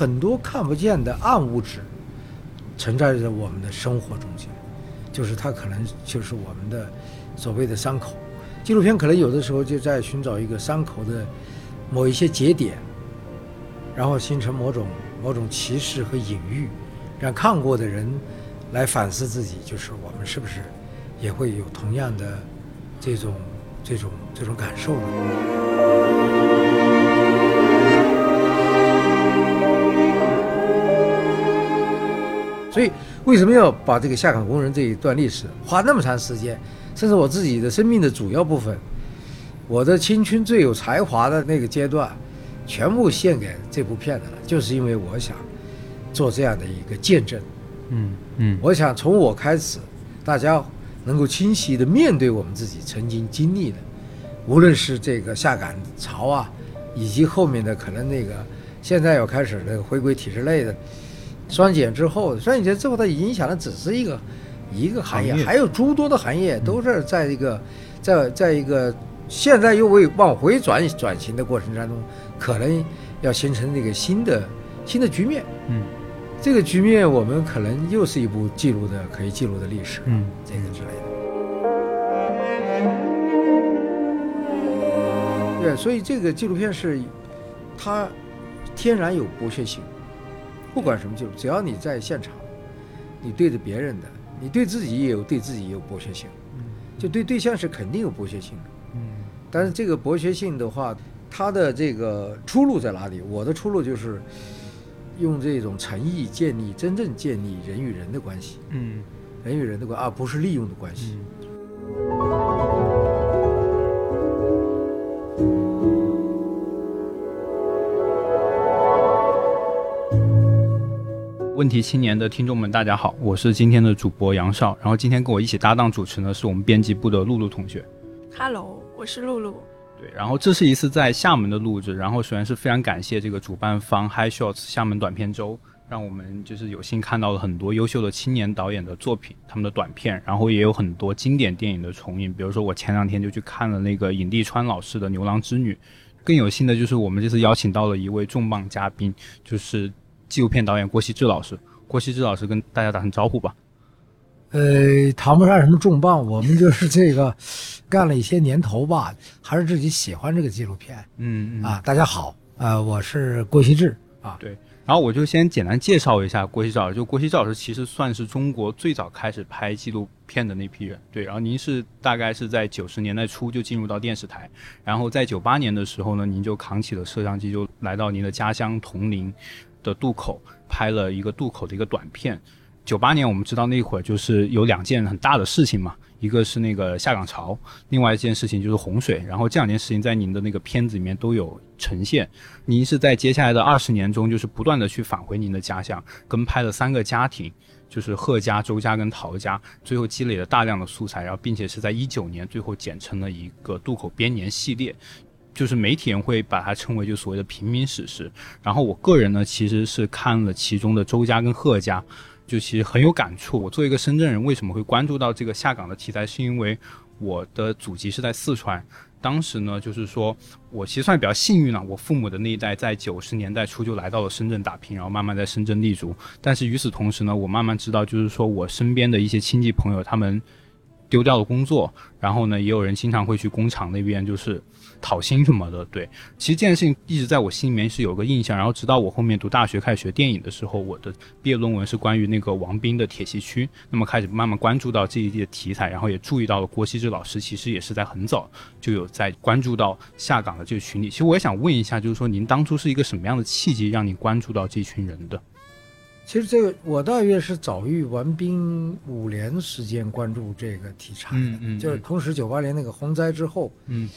很多看不见的暗物质存在着我们的生活中间，就是它可能就是我们的所谓的伤口。纪录片可能有的时候就在寻找一个伤口的某一些节点，然后形成某种某种启示和隐喻，让看过的人来反思自己，就是我们是不是也会有同样的这种这种这种感受呢？所以，为什么要把这个下岗工人这一段历史花那么长时间，甚至我自己的生命的主要部分，我的青春最有才华的那个阶段，全部献给这部片子了，就是因为我想做这样的一个见证。嗯嗯，我想从我开始，大家能够清晰的面对我们自己曾经经历的，无论是这个下岗潮啊，以及后面的可能那个现在要开始那个回归体制内的。双减之后，双减之后，它影响的只是一个一个行业，还有诸多的行业都是在一个在在一个现在又为往回转转型的过程当中，可能要形成这个新的新的局面。嗯这个局面，我们可能又是一部记录的可以记录的历史，嗯这个之类的。对，所以这个纪录片是它天然有剥削性，不管什么纪录，只要你在现场，你对着别人的，你对自己也有对自己也有剥削性，就对对象是肯定有剥削性的。嗯但是这个剥削性的话，它的这个出路在哪里？我的出路就是用这种诚意建立真正建立人与人的关系，嗯人与人的关系，而不是利用的关系。嗯问题青年的听众们，大家好，我是今天的主播杨少，然后今天跟我一起搭档主持呢是我们编辑部的露露同学。Hello，我是露露。对，然后这是一次在厦门的录制，然后首先是非常感谢这个主办方 High Shots 厦门短片周，让我们就是有幸看到了很多优秀的青年导演的作品，他们的短片，然后也有很多经典电影的重映，比如说我前两天就去看了那个尹地川老师的《牛郎织女》，更有幸的就是我们这次邀请到了一位重磅嘉宾，就是纪录片导演郭希志老师。郭希志老师跟大家打声招呼吧。呃，谈不上什么重磅，我们就是这个干了一些年头吧，还是自己喜欢这个纪录片嗯嗯啊。大家好，呃，我是郭希志啊。对，然后我就先简单介绍一下郭希志老师。就郭希志老师其实算是中国最早开始拍纪录片的那批人。对，然后您是大概是在九十年代初就进入到电视台，然后在九八年的时候呢，您就扛起了摄像机，就来到您的家乡铜陵的渡口，拍了一个渡口的一个短片。九八年我们知道那会儿就是有两件很大的事情嘛，一个是那个下岗潮，另外一件事情就是洪水。然后这两件事情在您的那个片子里面都有呈现。您是在接下来的二十年中，就是不断的去返回您的家乡，跟拍了三个家庭，就是贺家、周家跟陶家，最后积累了大量的素材，然后并且是在一九年最后剪成了一个渡口编年系列。就是媒体人会把它称为就所谓的平民史诗，然后我个人呢其实是看了其中的周家跟贺家，就其实很有感触。我作为一个深圳人，为什么会关注到这个下岗的题材？是因为我的祖籍是在四川，当时呢，就是说我其实算比较幸运了，我父母的那一代在九十年代初就来到了深圳打拼，然后慢慢在深圳立足。但是与此同时呢，我慢慢知道，就是说我身边的一些亲戚朋友，他们丢掉了工作，然后呢，也有人经常会去工厂那边就是讨薪什么的。对，其实这件事情一直在我心里面是有个印象。然后直到我后面读大学开始学电影的时候，我的毕业论文是关于那个王斌的铁西区，那么开始慢慢关注到这一届题材，然后也注意到了郭希志老师其实也是在很早就有在关注到下岗的这个群体。其实我也想问一下，就是说您当初是一个什么样的契机让你关注到这群人的？其实这个我大约是早于王斌五年时间关注这个题材的，嗯嗯就是同时九八年那个洪灾之后，嗯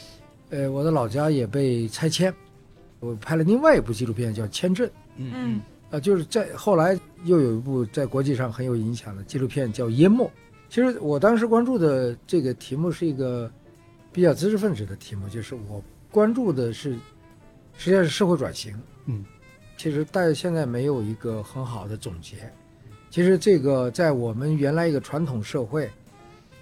呃，我的老家也被拆迁，我拍了另外一部纪录片叫《签证》，嗯啊，就是在后来又有一部在国际上很有影响的纪录片叫《淹没》。其实我当时关注的这个题目是一个比较知识分子的题目，就是我关注的是实际上是社会转型。嗯，其实但是现在没有一个很好的总结。其实这个在我们原来一个传统社会，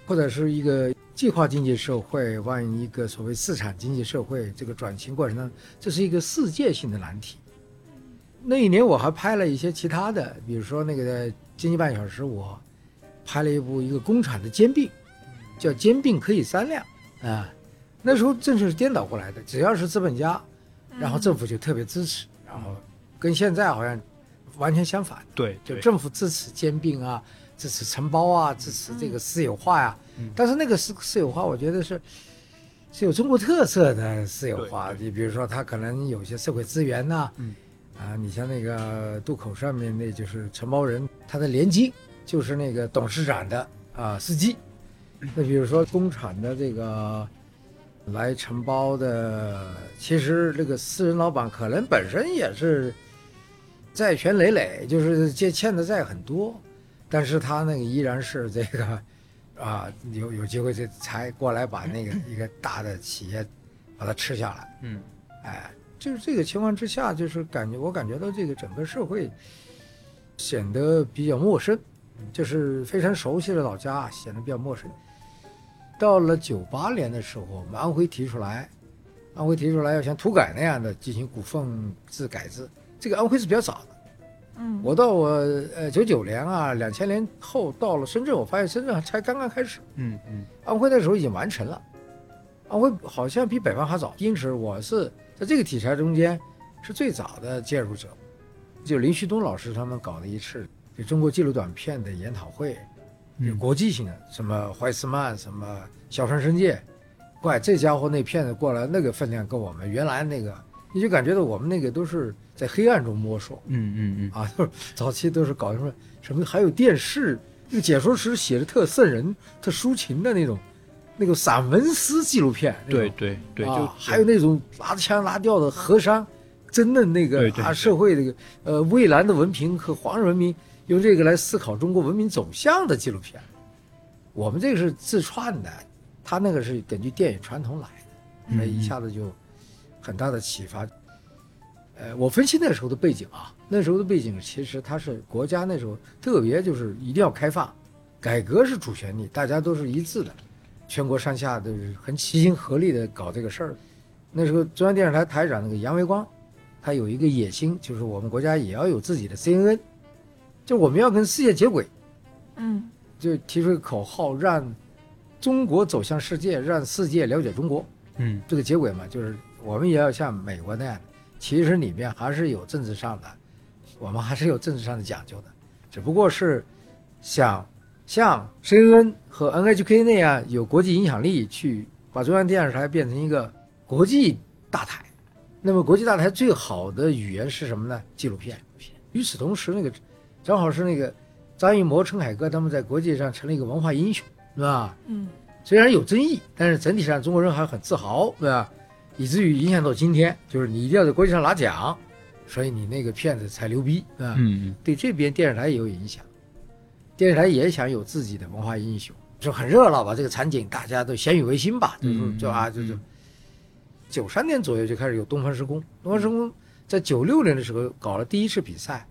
或者是一个计划经济社会往一个所谓市场经济社会这个转型过程当中，这是一个世界性的难题。那一年我还拍了一些其他的，比如说那个《经济半小时》，我拍了一部一个工厂的兼并，叫“兼并可以三辆”啊。那时候正是颠倒过来的，只要是资本家，然后政府就特别支持，然后跟现在好像完全相反，对，就政府支持兼并啊，支持承包啊，支持这个私有化呀。但是那个私私有化，我觉得是是有中国特色的私有化。你比如说，它可能有些社会资源呐，啊，你像那个渡口上面，那就是承包人，他的联机就是那个董事长的啊司机。那比如说工厂的这个。来承包的，其实这个私人老板可能本身也是债权累累，就是借欠的债很多，但是他那个依然是这个啊，有有机会这才过来把那个 一个大的企业把它吃下来。嗯，哎，就是这个情况之下，就是感觉我感觉到这个整个社会显得比较陌生，就是非常熟悉的老家显得比较陌生。到了九八年的时候，我们安徽提出来，安徽提出来要像土改那样的进行股份制改制。这个安徽是比较早的，嗯，我到我呃九九年啊，两千年后到了深圳，我发现深圳才刚刚开始，嗯嗯，安徽那时候已经完成了，安徽好像比北方还早，因此我是在这个题材中间是最早的介入者，就林旭东老师他们搞的一次就中国纪录短片的研讨会。有国际性的，什么怀斯曼，什么小川伸介，怪这家伙那片子过来，那个分量跟我们原来那个，你就感觉到我们那个都是在黑暗中摸索，嗯嗯嗯，啊，就是早期都是搞什么什么，还有电视那个解说时写的特瘆人、特抒情的那种，那个散文诗纪录片，对对对，就还有那种拿着枪拿调的和尚，真的那个啊社会这个呃蔚蓝的文凭和黄人文明。用这个来思考中国文明走向的纪录片，我们这个是自创的，他那个是根据电影传统来的，那一下子就很大的启发。呃，我分析那时候的背景啊，那时候的背景其实它是国家那时候特别就是一定要开放，改革是主旋律，大家都是一致的，全国上下都是很齐心合力的搞这个事儿。那时候中央电视台台长那个杨维光，他有一个野心，就是我们国家也要有自己的 CNN。就我们要跟世界接轨，嗯，就提出个口号，让中国走向世界，让世界了解中国。嗯，这个接轨嘛，就是我们也要像美国那样，其实里面还是有政治上的，我们还是有政治上的讲究的，只不过是想像 CNN 和 NHK 那样有国际影响力，去把中央电视台变成一个国际大台。那么国际大台最好的语言是什么呢？纪录片。与此同时，那个。正好是那个张艺谋、陈凯歌他们在国际上成了一个文化英雄，对吧？嗯，虽然有争议，但是整体上中国人还很自豪，对吧？以至于影响到今天，就是你一定要在国际上拿奖，所以你那个片子才牛逼，啊？对这边电视台也有影响，电视台也想有自己的文化英雄，就很热闹吧？这个场景大家都鲜于为新吧？就是就啊，就是九三年左右就开始有东方时空，东方时空在九六年的时候搞了第一次比赛。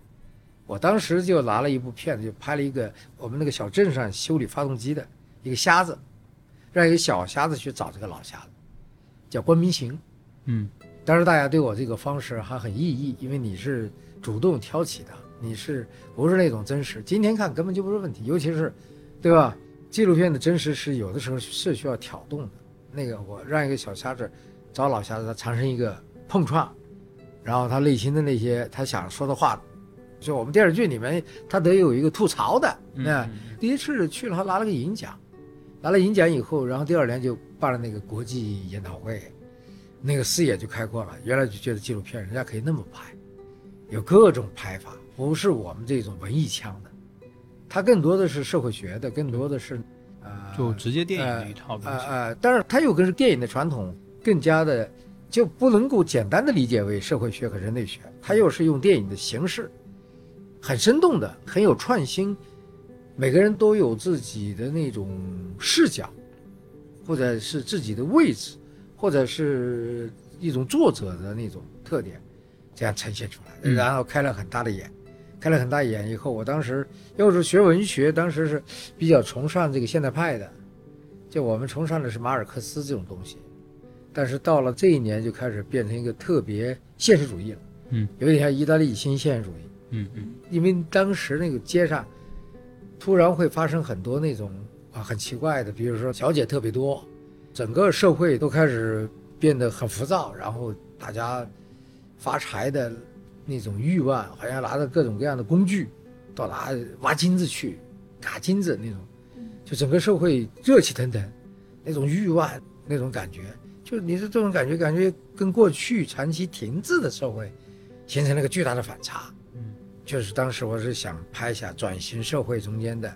我当时就拿了一部片子，就拍了一个我们那个小镇上修理发动机的一个瞎子，让一个小瞎子去找这个老瞎子，叫关明行。嗯，当时大家对我这个方式还很异议，因为你是主动挑起的，你是不是那种真实？今天看根本就不是问题，尤其是，对吧？纪录片的真实是有的时候是需要挑动的。那个我让一个小瞎子找老瞎子，他产生一个碰撞，然后他内心的那些他想说的话。就我们电视剧里面，他得有一个吐槽的。那第一次去了，他拿了个银奖，拿了银奖以后，然后第二年就办了那个国际研讨会，那个视野就开阔了。原来就觉得纪录片人家可以那么拍，有各种拍法，不是我们这种文艺腔的，它更多的是社会学的，更多的是，呃，就直接电影的一套东西。呃呃，但是它又跟电影的传统更加的，就不能够简单的理解为社会学和人类学，它又是用电影的形式。很生动的，很有创新，每个人都有自己的那种视角，或者是自己的位置，或者是一种作者的那种特点，这样呈现出来，然后开了很大的眼，开了很大眼以后，我当时要是学文学，当时是比较崇尚这个现代派的，就我们崇尚的是马尔克斯这种东西，但是到了这一年就开始变成一个特别现实主义了。嗯，有点像意大利新现实主义，嗯嗯。因为当时那个街上突然会发生很多那种啊很奇怪的，比如说小姐特别多，整个社会都开始变得很浮躁，然后大家发财的那种欲望，好像拿着各种各样的工具到哪挖金子去，嘎金子那种，就整个社会热气腾腾，那种欲望那种感觉，就你是这种感觉，感觉跟过去长期停滞的社会形成了一个巨大的反差。嗯，就是当时我是想拍一下转型社会中间的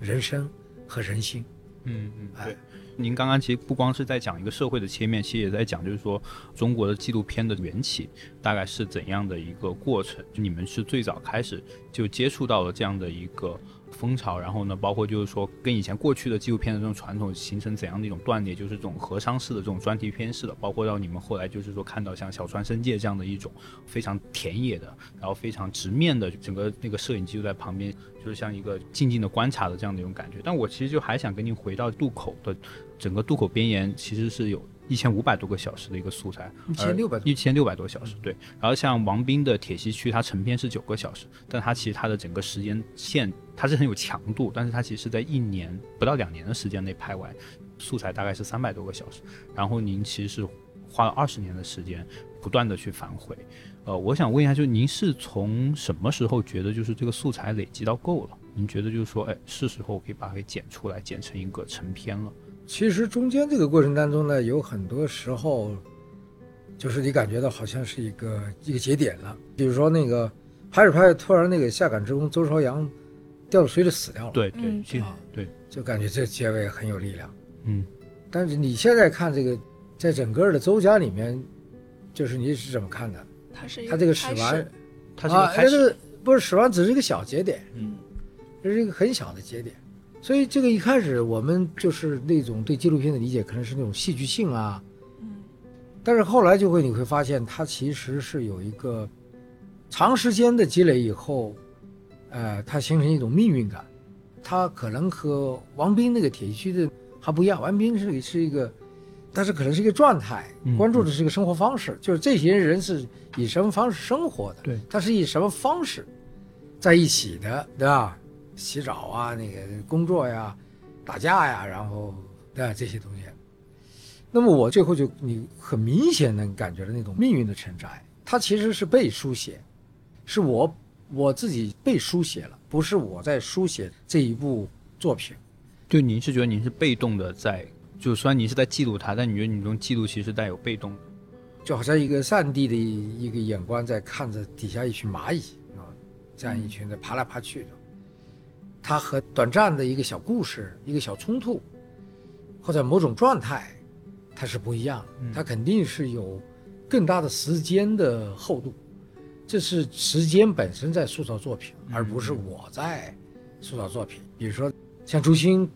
人生和人心。嗯嗯，哎对。您刚刚其实不光是在讲一个社会的切面，其实也在讲，就是说中国的纪录片的缘起大概是怎样的一个过程。就你们是最早开始就接触到了这样的一个风潮，然后呢，包括就是说跟以前过去的纪录片的这种传统形成怎样的一种断裂，就是这种合商式的这种专题片式的，包括到你们后来就是说看到像小川生介这样的一种非常田野的，然后非常直面的整个那个摄影机就在旁边，就是像一个静静的观察的这样的一种感觉。但我其实就还想跟您回到渡口的整个渡口边沿，其实是有。一千五百多个小时的一个素材，1600多一千六百多小时，对。然后像王斌的铁西区，它成片是九个小时，但它其实它的整个时间线它是很有强度，但是它其实是在一年不到两年的时间内拍完，素材大概是三百多个小时。然后您其实是花了二十年的时间，不断的去反悔。呃，我想问一下，就是您是从什么时候觉得就是这个素材累积到够了？您觉得就是说，哎，是时候可以把它给剪出来，剪成一个成片了？其实中间这个过程当中呢，有很多时候，就是你感觉到好像是一个一个节点了。比如说那个拍着拍着，突然那个下岗职工周朝阳掉到水里死掉了，，对对，嗯其实对对，就感觉这结尾很有力量。嗯但是你现在看这个，在整个的周家里面，就是你是怎么看的？他是他这个开始死完，他是一个啊，开始，这个不是死亡只是一个小节点，嗯这是一个很小的节点。所以这个一开始我们就是那种对纪录片的理解，可能是那种戏剧性啊，嗯但是后来就会你会发现，它其实是有一个长时间的积累以后，呃，它形成一种命运感。它可能和王斌那个铁西区的还不一样，王斌是是一个，但是可能是一个状态嗯，关注的是一个生活方式，就是这些人是以什么方式生活的，对，他是以什么方式在一起的，对吧？洗澡啊，那个工作呀，打架呀，然后对吧？这些东西。那么我最后就你很明显能感觉到那种命运的承载，它其实是被书写，是我我自己被书写了，不是我在书写这一部作品。就您是觉得您是被动的在，就虽然您是在记录它，但你觉得你这种记录其实带有被动的。就好像一个上帝的一一个眼光在看着底下一群蚂蚁啊，这样一群在爬来爬去的，它和短暂的一个小故事、一个小冲突，或者某种状态，它是不一样的，它肯定是有更大的时间的厚度，这是时间本身在塑造作品，而不是我在塑造作品。比如说像朱星，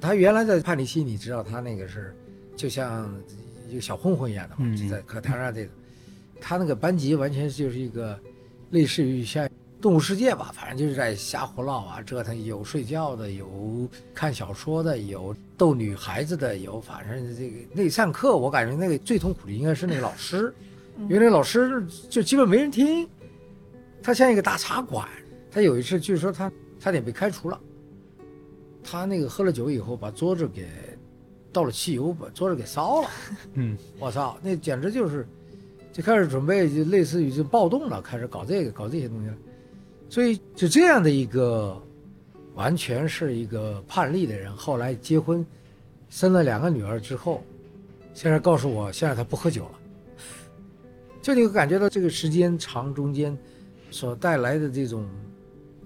他原来在叛逆期，你知道他那个是就像一个小混混一样的嘛，嗯。就在课堂上这个，他那个班级完全就是一个类似于像动物世界吧，反正就是在瞎胡闹啊，折腾，有睡觉的，有看小说的，有逗女孩子的，有反正这个那上课，我感觉那个最痛苦的应该是那个老师，因为那个老师就基本没人听，他像一个大茶馆。他有一次据说他差点被开除了，他那个喝了酒以后把桌子给倒了汽油，把桌子给烧了。嗯我操，那简直就是就开始准备，就类似于就暴动了，开始搞这个搞这些东西了。所以就这样的一个完全是一个叛逆的人，后来结婚，生了两个女儿之后，现在告诉我，现在他不喝酒了。就你会感觉到这个时间长中间所带来的这种，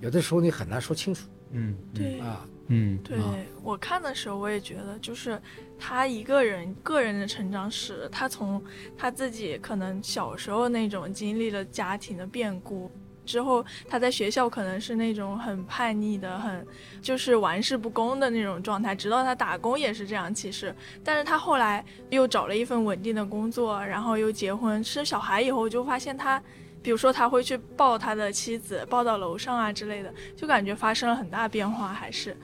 有的时候你很难说清楚嗯，对啊。嗯对啊我看的时候，我也觉得，就是他一个人个人的成长史，他从他自己可能小时候那种经历了家庭的变故之后，他在学校可能是那种很叛逆的、很就是玩世不恭的那种状态，直到他打工也是这样。其实，但是他后来又找了一份稳定的工作，然后又结婚生小孩以后，就发现他。比如说，他会去抱他的妻子，抱到楼上啊之类的，就感觉发生了很大变化，还是。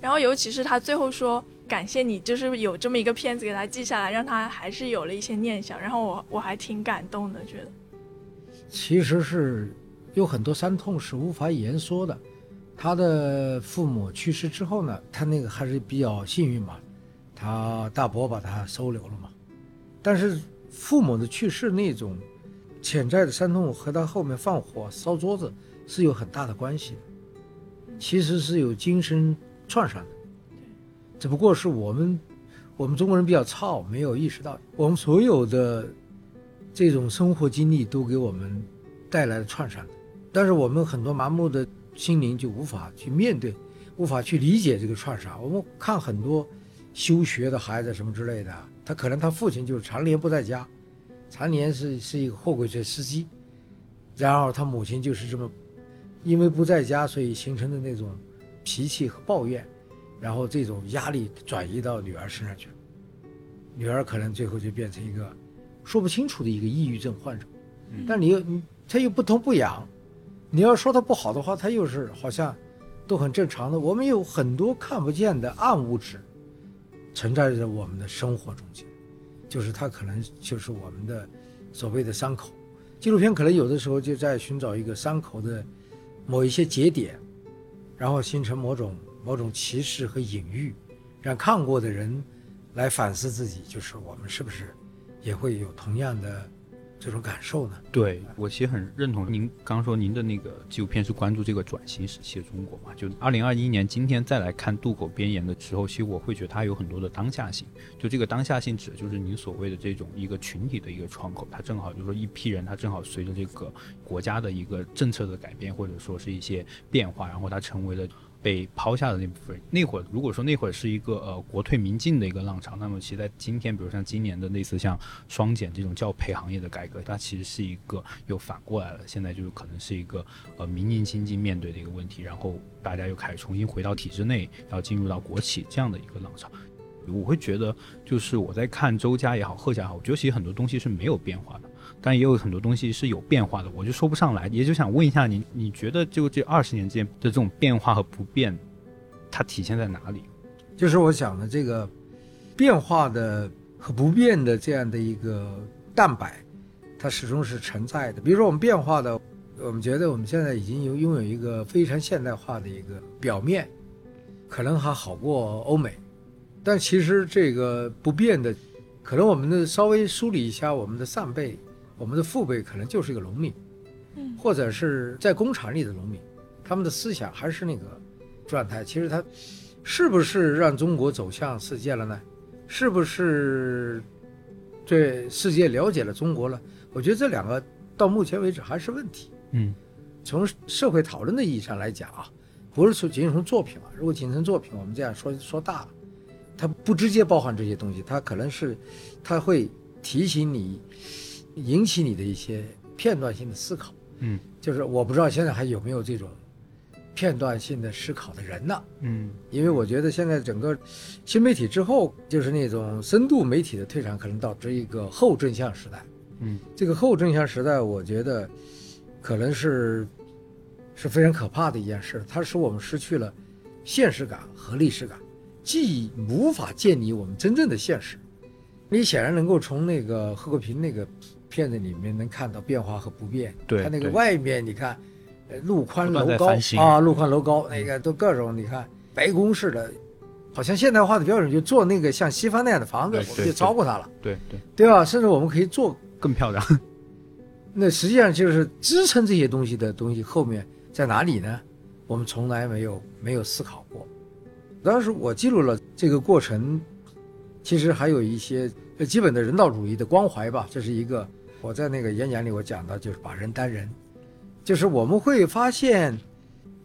然后尤其是他最后说感谢你，就是有这么一个片子给他记下来，让他还是有了一些念想。然后我我还挺感动的，觉得。其实是有很多伤痛是无法言说的。他的父母去世之后呢，他那个还是比较幸运嘛，他大伯把他收留了嘛。但是父母的去世那种潜在的伤痛和他后面放火烧桌子是有很大的关系，其实是有精神创伤的。只不过是我们我们中国人比较糙，没有意识到，我们所有的这种生活经历都给我们带来了创伤的，但是我们很多麻木的。心灵就无法去面对，无法去理解这个创伤。我们看很多休学的孩子什么之类的，他可能他父亲就是常年不在家，常年是是一个货柜车司机，然后他母亲就是这么，因为不在家，所以形成的那种脾气和抱怨，然后这种压力转移到女儿身上去了，女儿可能最后就变成一个说不清楚的一个抑郁症患者。但你又你他又不痛不痒。你要说它不好的话，它又是好像都很正常的。我们有很多看不见的暗物质存在着我们的生活中间，就是它可能就是我们的所谓的伤口。纪录片可能有的时候就在寻找一个伤口的某一些节点，然后形成某种某种歧视和隐喻，让看过的人来反思自己，就是我们是不是也会有同样的。这种感受呢？对我其实很认同您刚刚说您的那个纪录片是关注这个转型时期的中国嘛？就二零二一年今天再来看渡口边沿的时候，其实我会觉得它有很多的当下性。就这个当下性指的就是您所谓的这种一个群体的一个窗口，它正好就是说一批人，他正好随着这个国家的一个政策的改变，或者说是一些变化，然后它成为了。被抛下的那部分，那会儿如果说那会儿是一个呃国退民进的一个浪潮，那么其实在今天，比如像今年的类似像双减这种教培行业的改革，它其实是一个又反过来了。现在就是可能是一个呃民营经济面对的一个问题，然后大家又开始重新回到体制内，要进入到国企这样的一个浪潮。我会觉得，就是我在看周家也好，贺家也好，我觉得其实很多东西是没有变化的。但也有很多东西是有变化的，我就说不上来。也就想问一下你，你觉得就这二十年间的这种变化和不变，它体现在哪里？就是我讲的这个变化的和不变的这样的一个蛋白，它始终是存在的。比如说我们变化的，我们觉得我们现在已经有拥有一个非常现代化的一个表面，可能还好过欧美，但其实这个不变的，可能我们的稍微梳理一下我们的上辈。我们的父辈可能就是一个农民，嗯，或者是在工厂里的农民，他们的思想还是那个状态。其实他是不是让中国走向世界了呢？是不是对世界了解了中国了？我觉得这两个到目前为止还是问题。嗯，从社会讨论的意义上来讲啊，不是说仅仅从作品啊。如果仅从作品，我们这样说说大了，它不直接包含这些东西，它可能是它会提醒你。引起你的一些片段性的思考，嗯，就是我不知道现在还有没有这种片段性的思考的人呢？嗯，因为我觉得现在整个新媒体之后，就是那种深度媒体的退场，可能导致一个后真相时代。嗯，这个后真相时代，我觉得可能是是非常可怕的一件事，它使我们失去了现实感和历史感，既无法建立我们真正的现实。你显然能够从那个贺国平那个。片子里面能看到变化和不变，对，它那个外面你看，呃，路宽楼高啊，路宽楼高，那个都各种你看白宫式的，好像现代化的标准就做那个像西方那样的房子，我们就超过它了，对对对吧？甚至我们可以做更漂亮。那实际上就是支撑这些东西的东西后面在哪里呢？我们从来没有没有思考过。当时我记录了这个过程，其实还有一些基本的人道主义的关怀吧，这是一个。我在那个演讲里，我讲到就是把人当人，就是我们会发现，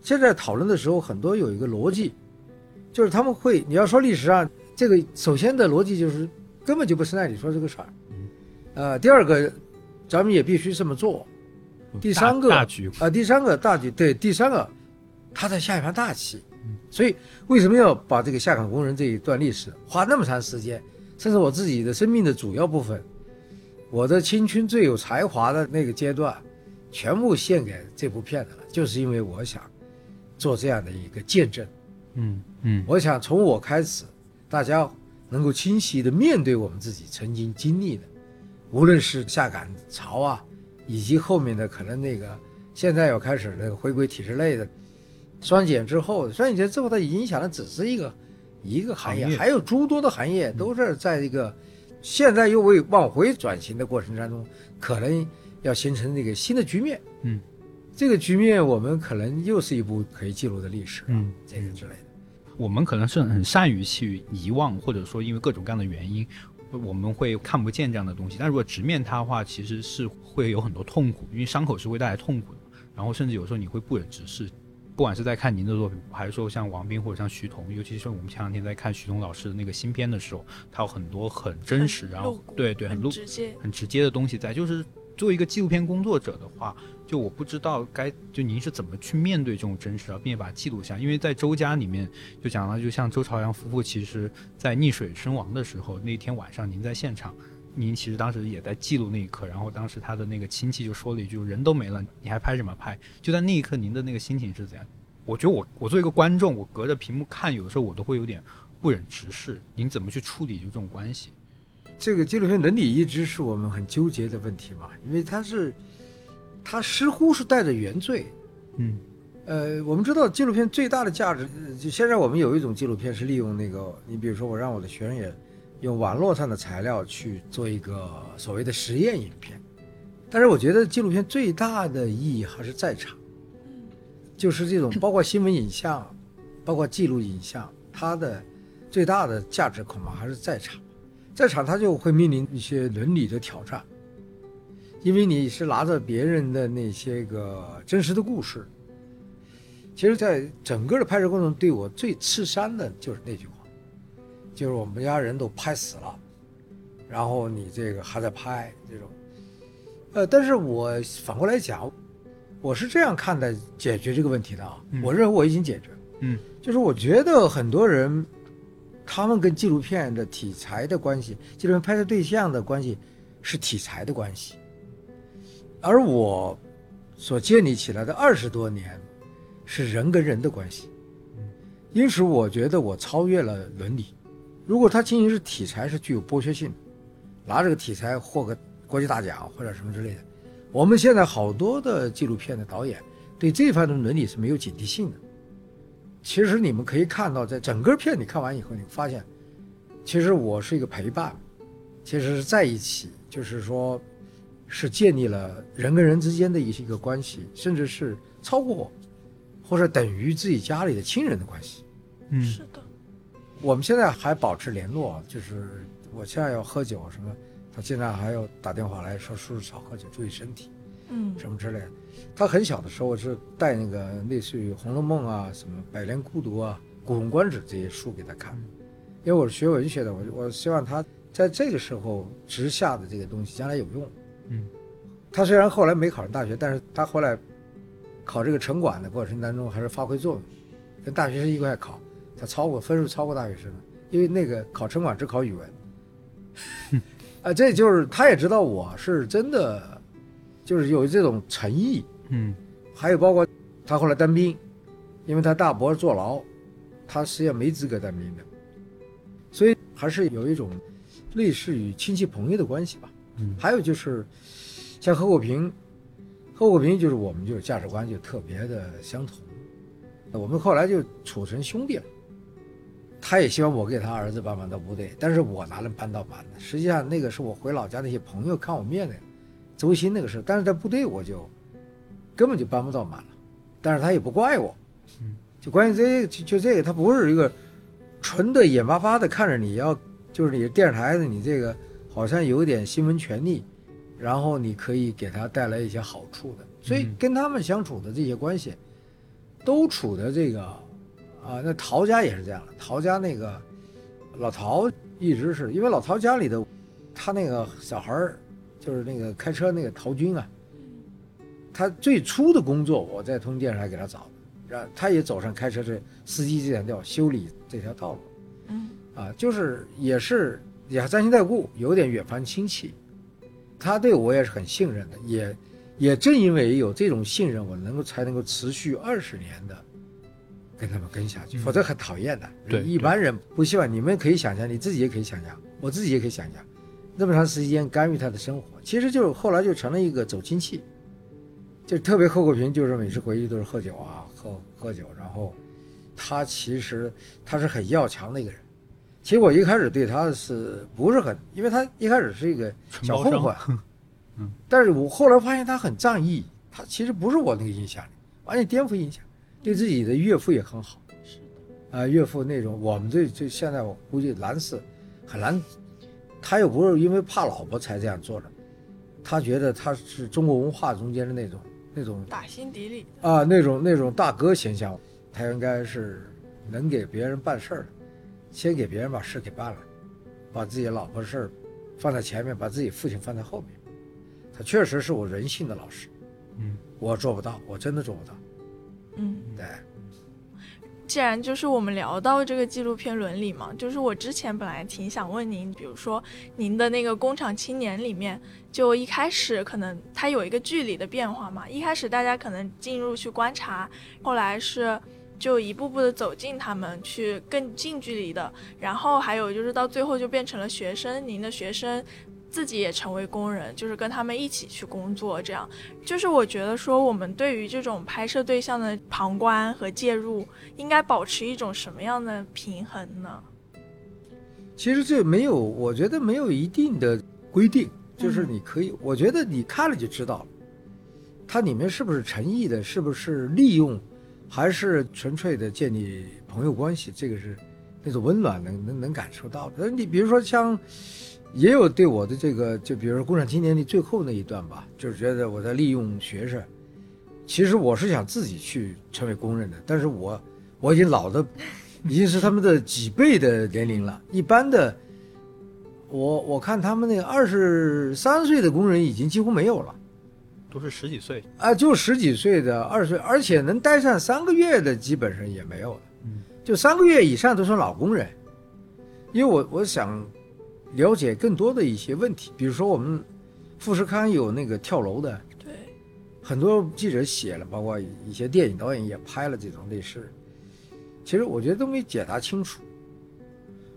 现在讨论的时候很多有一个逻辑，就是他们会你要说历史上这个首先的逻辑就是根本就不是那里说这个事儿，呃，第二个咱们也必须这么做，第三个大局。啊，第三个大局对，第三个他在下一盘大棋，所以为什么要把这个下岗工人这一段历史花那么长时间，甚至我自己的生命的主要部分。我的青春最有才华的那个阶段，全部献给这部片子了，就是因为我想做这样的一个见证。嗯嗯，我想从我开始，大家能够清晰的面对我们自己曾经经历的，无论是下岗潮啊，以及后面的可能那个现在要开始那个回归体制内的双减之后，双减之后它影响的只是一个一个行业，行业。还有诸多的行业都是在一个现在又为往回转型的过程当中，可能要形成这个新的局面。嗯，这个局面我们可能又是一部可以记录的历史，嗯，这个之类的。我们可能是很善于去遗忘，或者说因为各种各样的原因，我们会看不见这样的东西。但如果直面它的话，其实是会有很多痛苦，因为伤口是会带来痛苦的。然后甚至有时候你会不忍直视，不管是在看您的作品，还是说像王斌或者像徐桐，尤其是我们前两天在看徐桐老师的那个新片的时候，他有很多很真实，然后对对很露直接，很直接的东西在。就是作为一个纪录片工作者的话，就我不知道该就您是怎么去面对这种真实啊，并且把它记录下。因为在周家里面就讲了，就像周朝阳夫妇，其实在溺水身亡的时候，那天晚上您在现场。您其实当时也在记录那一刻，然后当时他的那个亲戚就说了一句：“人都没了，你还拍什么拍？”就在那一刻，您的那个心情是怎样？我觉得我我作为一个观众，我隔着屏幕看，有的时候我都会有点不忍直视。您怎么去处理就这种关系？这个纪录片伦理一直是我们很纠结的问题嘛，因为它是，它似乎是带着原罪。嗯呃，我们知道纪录片最大的价值，呃就现在我们有一种纪录片是利用那个，你比如说我让我的学生也用网络上的材料去做一个所谓的实验影片，但是我觉得纪录片最大的意义还是在场，就是这种 包括新闻影像，包括记录影像，它的最大的价值恐怕还是在场。在场它就会面临一些伦理的挑战，因为你是拿着别人的那些个真实的故事。其实，在整个的拍摄过程中，对我最刺伤的就是那句话，就是我们家人都拍死了，然后你这个还在拍这种，呃，但是我反过来讲，我是这样看待解决这个问题的啊，嗯。我认为我已经解决了，嗯。就是我觉得很多人，他们跟纪录片的题材的关系，纪录片拍摄对象的关系是题材的关系，而我所建立起来的二十多年是人跟人的关系，因此我觉得我超越了伦理。如果他仅仅是题材，是具有剥削性，拿这个题材获个国际大奖或者什么之类的，我们现在好多的纪录片的导演对这方面的伦理是没有警惕性的。其实你们可以看到，在整个片你看完以后，你发现，其实我是一个陪伴，其实是在一起，就是说，是建立了人跟人之间的一些一个关系，甚至是超过或者等于自己家里的亲人的关系。嗯是的，我们现在还保持联络，就是我现在要喝酒什么，他现在还要打电话来说叔叔少喝酒，注意身体。嗯什么之类的。他很小的时候是带那个类似于《红楼梦》啊、什么《百年孤独》啊、《古文观止》这些书给他看，因为我是学文学的，我我希望他在这个时候植下的这个东西将来有用。嗯，他虽然后来没考上大学，但是他后来考这个城管的过程当中还是发挥作用，跟大学生一块考，他超过分数超过大学生了，因为那个考城管只考语文。啊，这就是他也知道我是真的，就是有这种诚意，嗯还有包括他后来当兵，因为他大伯坐牢，他实际上没资格当兵的，所以还是有一种类似于亲戚朋友的关系吧。嗯还有就是像何国平，何国平就是我们就是价值观就特别的相同，我们后来就处成兄弟了。他也希望我给他儿子帮忙到部队，但是我哪能搬到忙呢？实际上那个是我回老家那些朋友看我面的，周鑫那个事，但是在部队我就根本就搬不到满了，但是他也不怪我，嗯，就关于这个就就这个，他不是一个纯的眼巴巴的看着你要，就是你电视台的你这个好像有点新闻权利，然后你可以给他带来一些好处的，所以嗯。跟他们相处的这些关系，都处的这个啊，那陶家也是这样的，陶家那个老陶一直是因为老陶家里的他那个小孩儿，就是那个开车那个陶军啊，他最初的工作我在通讯电视台给他找的，然后他也走上开车这司机这条道修理这条道路。嗯啊，就是也是也沾亲带故，有点远房亲戚。他对我也是很信任的，也也正因为有这种信任，我能够才能够持续二十年的跟他们跟下去，嗯。否则很讨厌的。对一般人不希望。你们可以想象，你自己也可以想象，我自己也可以想象，那么长时间干预他的生活，其实就后来就成了一个走亲戚，就特别贺国平，就是每次回去都是喝酒啊，喝喝酒，然后他其实他是很要强的一个人。其实我一开始对他是不是很，因为他一开始是一个小混混，嗯，但是我后来发现他很仗义，他其实不是我那个印象里，完全颠覆印象，对自己的岳父也很好，是啊、岳父那种，我们这这现在我估计蓝氏很难，他又不是因为怕老婆才这样做的，他觉得他是中国文化中间的那种那种打心底里啊那种那种大哥形象，他应该是能给别人办事儿的，先给别人把事给办了，把自己老婆事儿放在前面，把自己父亲放在后面，他确实是我人性的老师，嗯，我做不到，我真的做不到，嗯，对。既然就是我们聊到这个纪录片伦理嘛，就是我之前本来挺想问您，比如说您的那个工厂青年里面，就一开始可能它有一个距离的变化嘛，一开始大家可能进入去观察，后来是就一步步的走近他们，去更近距离的，然后还有就是到最后就变成了学生，您的学生。自己也成为工人，就是跟他们一起去工作，这样就是我觉得说，我们对于这种拍摄对象的旁观和介入，应该保持一种什么样的平衡呢？其实这没有，我觉得没有一定的规定，就是你可以，我觉得你看了就知道了，它里面是不是诚意的，是不是利用，还是纯粹的建立朋友关系，这个是那种温暖能能能感受到的。你比如说像，也有对我的这个，就比如说《共产青年》的最后那一段吧，就是觉得我在利用学生，其实我是想自己去成为工人的，但是我我已经老的。已经是他们的几倍的年龄了。一般的，我我看他们那个二十三岁的工人已经几乎没有了，都是十几岁，啊，就十几岁的、二十岁，而且能待上三个月的基本上也没有了。嗯，就三个月以上都是老工人。因为我我想了解更多的一些问题，比如说我们富士康有那个跳楼的，对，很多记者写了，包括一些电影导演也拍了这种类似。其实我觉得都没解答清楚。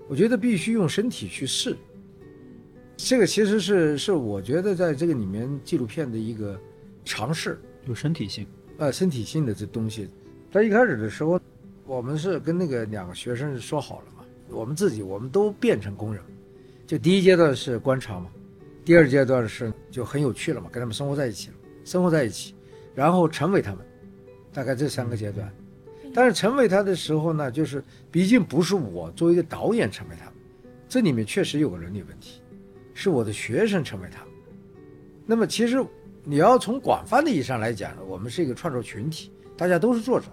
我觉得必须用身体去试。这个其实是是我觉得在这个里面纪录片的一个尝试，有身体性。呃，身体性的这东西。在一开始的时候，我们是跟那个两个学生说好了嘛，我们自己我们都变成工人，就第一阶段是观察嘛，第二阶段是就很有趣了嘛，跟他们生活在一起了，生活在一起，然后成为他们，大概这三个阶段。但是成为他的时候呢，就是毕竟不是我作为一个导演成为他们，这里面确实有个伦理问题，是我的学生成为他们。那么其实你要从广泛的意义上来讲，我们是一个创作群体，大家都是作者，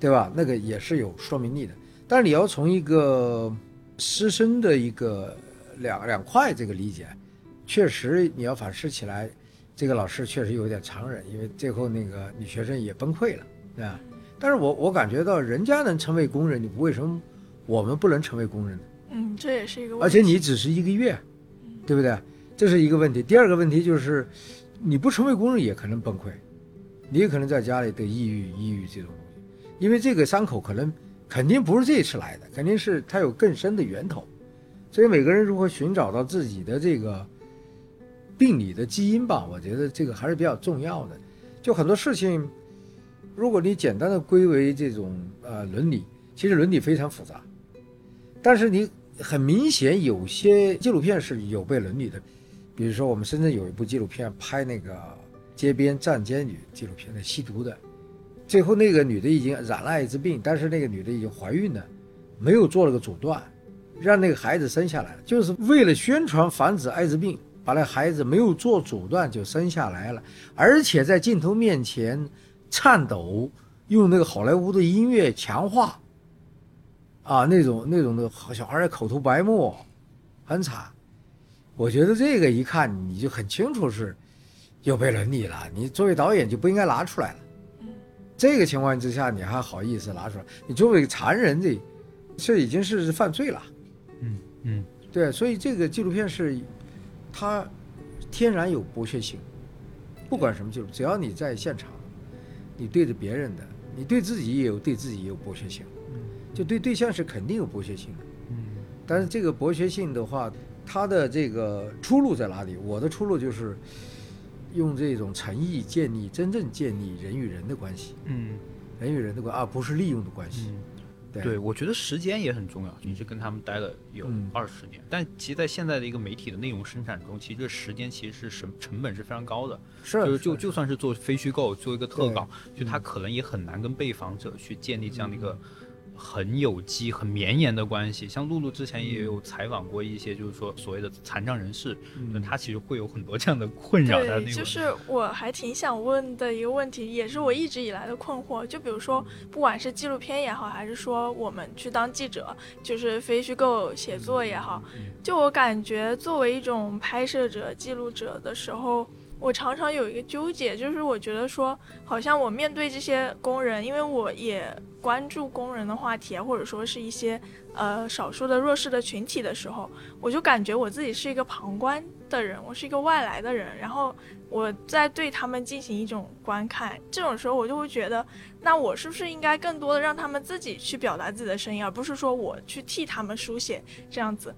对吧？那个也是有说明力的。但是你要从一个师生的一个两两块这个理解，确实你要反思起来，这个老师确实有点残忍，因为最后那个女学生也崩溃了，对吧？但是我我感觉到人家能成为工人，你为什么我们不能成为工人呢？嗯，这也是一个问题。而且你只是一个月，对不对？这是一个问题。第二个问题就是，你不成为工人也可能崩溃，你也可能在家里得抑郁、抑郁这种东西，因为这个伤口可能肯定不是这一次来的，肯定是它有更深的源头。所以每个人如何寻找到自己的这个病理的基因吧，我觉得这个还是比较重要的。就很多事情。如果你简单的归为这种呃伦理，其实伦理非常复杂，但是你很明显有些纪录片是有悖伦理的，比如说我们深圳有一部纪录片拍那个街边站街女纪录片的吸毒的，最后那个女的已经染了艾滋病，但是那个女的已经怀孕了，没有做了个阻断，让那个孩子生下来，就是为了宣传防止艾滋病，把那孩子没有做阻断就生下来了，而且在镜头面前。颤抖，用那个好莱坞的音乐强化，啊，那种那种的小孩口吐白沫，很惨。我觉得这个一看你就很清楚是有悖伦理了。你作为导演就不应该拿出来了。这个情况之下你还好意思拿出来？你作为残忍的，这已经是犯罪了。嗯嗯，对，所以这个纪录片是它天然有剥削性，不管什么纪录，只要你在现场。你对着别人的，你对自己也有对自己也有剥削性，就对对象是肯定有剥削性的，嗯，但是这个剥削性的话，它的这个出路在哪里？我的出路就是用这种诚意建立真正建立人与人的关系，嗯人与人的关，而不是利用的关系。嗯。对对，我觉得时间也很重要。你是跟他们待了有嗯二十年，但其实，在现在的一个媒体的内容生产中，其实这时间其实是成成本是非常高的。是就是就就算是做非虚构，做一个特稿，就他可能也很难跟被访者去建立这样的一个很有机、很绵延的关系。像露露之前也有采访过一些，就是说所谓的残障人士，嗯他其实会有很多这样的困扰。的对，那个就是我还挺想问的一个问题，也是我一直以来的困惑。就比如说，不管是纪录片也好，还是说我们去当记者，就是非虚构写作也好，就我感觉作为一种拍摄者、记录者的时候，我常常有一个纠结，就是我觉得说，好像我面对这些工人，因为我也关注工人的话题啊，或者说是一些呃少数的弱势的群体的时候，我就感觉我自己是一个旁观的人，我是一个外来的人，然后我在对他们进行一种观看。这种时候，我就会觉得，那我是不是应该更多的让他们自己去表达自己的声音，而不是说我去替他们书写这样子？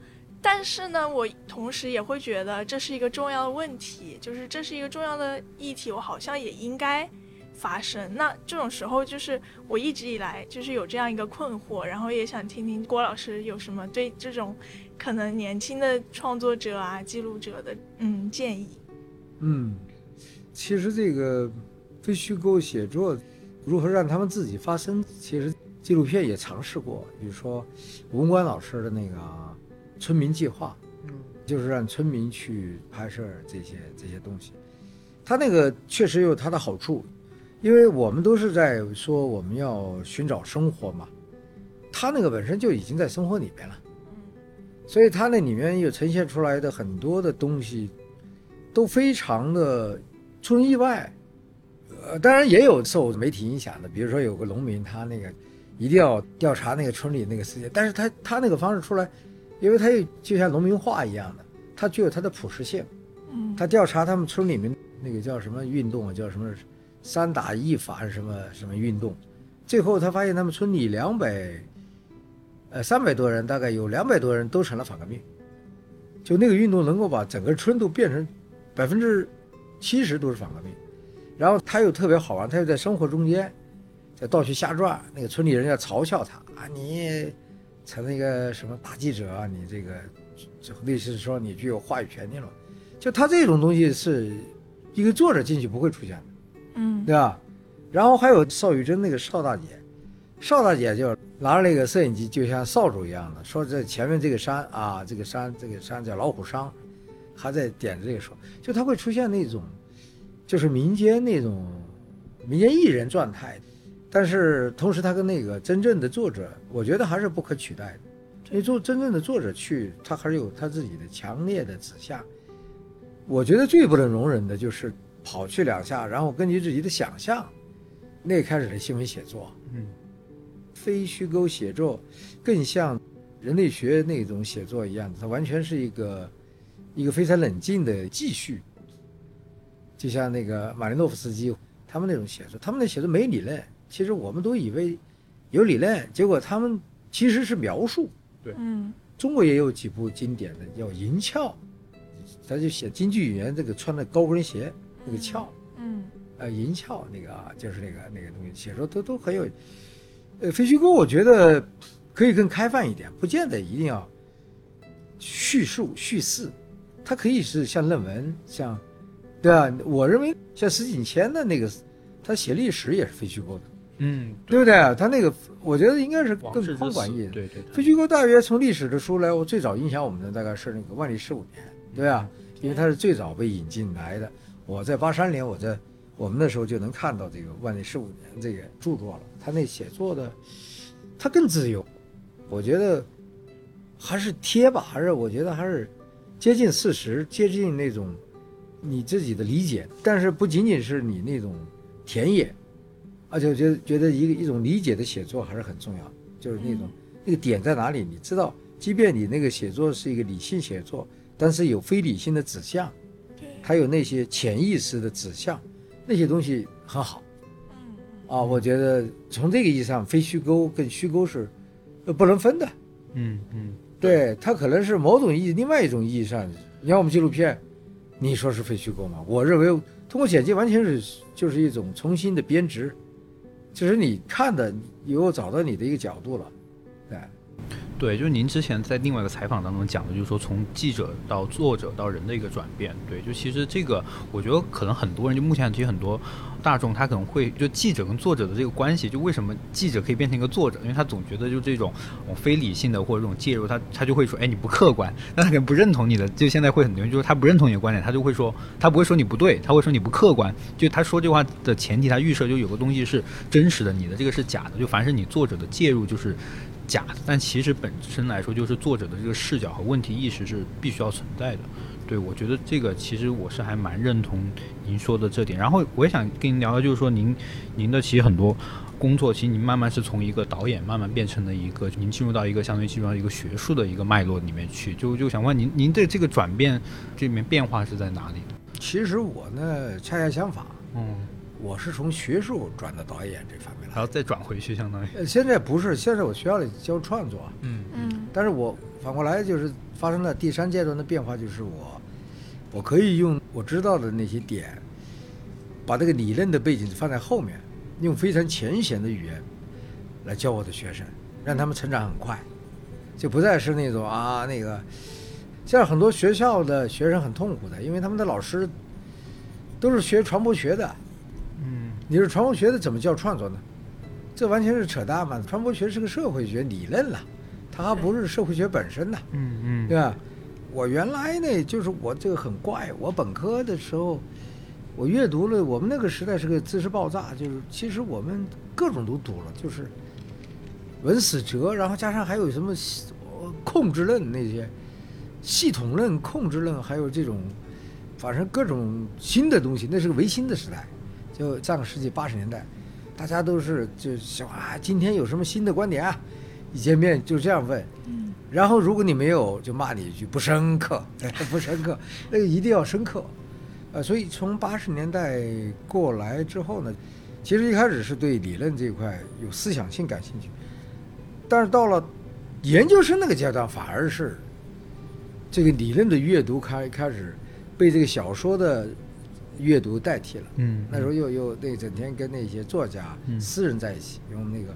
但是呢，我同时也会觉得这是一个重要的问题，就是这是一个重要的议题，我好像也应该发生。那这种时候，就是我一直以来就是有这样一个困惑，然后也想听听郭老师有什么对这种可能年轻的创作者啊、记录者的嗯建议。嗯，其实这个非虚构写作如何让他们自己发声，其实纪录片也尝试过，比如说吴文官老师的那个村民计划，嗯就是让村民去拍摄这些这些东西。他那个确实有他的好处，因为我们都是在说我们要寻找生活嘛，他那个本身就已经在生活里面了，所以他那里面有呈现出来的很多的东西，都非常的出人意外。呃，当然也有受媒体影响的，比如说有个农民，他那个一定要调查那个村里那个事情，但是他他那个方式出来，因为他有就像农民画一样的，他具有它的普适性。嗯，他调查他们村里面那个叫什么运动啊，叫什么三打一法是什么什么运动，最后他发现他们村里两百，呃三百多人，大概有两百多人都成了反革命，就那个运动能够把整个村都变成百分之七十都是反革命，然后他又特别好玩，他又在生活中间，在到处瞎转，那个村里人要嘲笑他啊，你成了一个什么大记者啊，你这个就类似说你具有话语权那种。就他这种东西是一个作者进去不会出现的，嗯对吧？然后还有邵雨珍那个邵大姐，邵大姐就拿着那个摄影机，就像扫帚一样的，说这前面这个山啊，这个山这个山叫老虎山，还在点着这个说，就他会出现那种，就是民间那种民间艺人状态，但是同时他跟那个真正的作者，我觉得还是不可取代的，因为做真正的作者去，他还是有他自己的强烈的指向。我觉得最不能容忍的就是跑去两下，然后根据自己的想象，那开始的新闻写作，嗯，非虚构写作更像人类学那种写作一样，它完全是一个一个非常冷静的继续。就像那个马林诺夫斯基他们那种写作，他们的写作没理论，其实我们都以为有理论，结果他们其实是描述。对。嗯中国也有几部经典的叫《银翘》，他就写京剧演员这个穿的高跟鞋那个翘，嗯。呃，银翘那个啊，就是那个那个东西，写作都都很有。呃，非虚构我觉得可以更开放一点，不见得一定要叙述叙事，它可以是像论文，像，对啊，我认为像石景谦的那个，他写历史也是非虚构的，嗯，对不对？他那个我觉得应该是更宽广一点。对对非虚构大约从历史的书来，我最早影响我们的大概是那个万历十五年，对吧？因为它是最早被引进来的。我在八三年，我在我们那时候就能看到这个万历十五年这个著作了。他那写作的，他更自由，我觉得还是贴吧，还是我觉得还是接近事实，接近那种你自己的理解，但是不仅仅是你那种田野，而且我觉得觉得一个一种理解的写作还是很重要，就是那种。那个点在哪里？你知道，即便你那个写作是一个理性写作，但是有非理性的指向，对，还有那些潜意识的指向，那些东西很好嗯啊。我觉得从这个意义上，非虚构跟虚构是呃不能分的，嗯嗯，对对，它可能是某种意义，另外一种意义上，你看我们纪录片，你说是非虚构吗？我认为通过剪辑完全是就是一种重新的编织，其实你看的以后找到你的一个角度了，对，就是您之前在另外一个采访当中讲的，就是说从记者到作者到人的一个转变。对，就其实这个，我觉得可能很多人就目前其实很多大众他可能会就记者跟作者的这个关系，就为什么记者可以变成一个作者？因为他总觉得就这种非理性的或者这种介入，他他就会说，哎，你不客观，那他可能不认同你的。就现在会很多人就是他不认同你的观点，他就会说，他不会说你不对，他会说你不客观。就他说这话的前提，他预设就有个东西是真实的，你的这个是假的。就凡是你作者的介入，就是。假的，但其实本身来说，就是作者的这个视角和问题意识是必须要存在的。对我觉得这个其实我是还蛮认同您说的这点。然后我也想跟您聊聊，就是说您您的其实很多工作，其实您慢慢是从一个导演慢慢变成了一个，您进入到一个相当于进入到一个学术的一个脉络里面去。就就想问您，您的这个转变这里面变化是在哪里？其实我呢，恰恰相反，嗯。我是从学术转到导演这方面然后再转回去，相当于。呃，现在不是，现在我学校里教创作，嗯嗯。但是我反过来就是发生了第三阶段的变化，就是我，我可以用我知道的那些点，把这个理论的背景放在后面，用非常浅显的语言来教我的学生，让他们成长很快，就不再是那种啊那个，现在很多学校的学生很痛苦的，因为他们的老师都是学传播学的。你说传播学的怎么叫创作呢？这完全是扯淡嘛！传播学是个社会学理论了，它还不是社会学本身呐。嗯嗯，对吧？我原来呢，就是我这个很怪。我本科的时候，我阅读了我们那个时代是个知识爆炸，就是其实我们各种都读了，就是文史哲，然后加上还有什么控制论那些系统论、控制论，还有这种反正各种新的东西，那是个维新的时代。就上个世纪八十年代，大家都是就喜欢啊，今天有什么新的观点啊？一见面就这样问，嗯，然后如果你没有，就骂你一句不深刻，不深刻，那个一定要深刻，呃，所以从八十年代过来之后呢，其实一开始是对理论这一块有思想性感兴趣，但是到了研究生那个阶段，反而是这个理论的阅读开开始被这个小说的。阅读代替了，嗯，那时候又又那整天跟那些作家、诗人在一起，用那个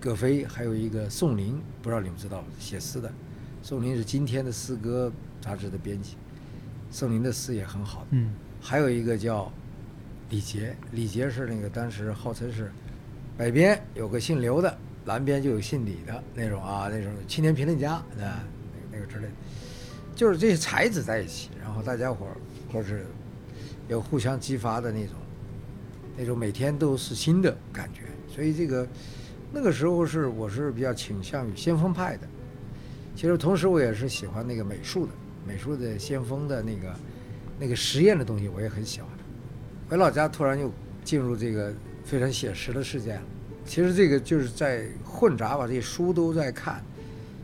葛飞，还有一个宋林，不知道你们知道写诗的，宋林是今天的诗歌杂志的编辑，宋林的诗也很好，嗯，还有一个叫李杰，李杰是那个当时号称是北边有个姓刘的，南边就有姓李的那种啊，那种青年评论家啊，那个那个之类的，就是这些才子在一起，然后大家伙儿或是。有互相激发的那种，那种每天都是新的感觉，所以这个那个时候是我是比较倾向于先锋派的。其实同时我也是喜欢那个美术的，美术的先锋的那个那个实验的东西我也很喜欢。回老家突然又进入这个非常写实的世界了。其实这个就是在混杂把这些书都在看。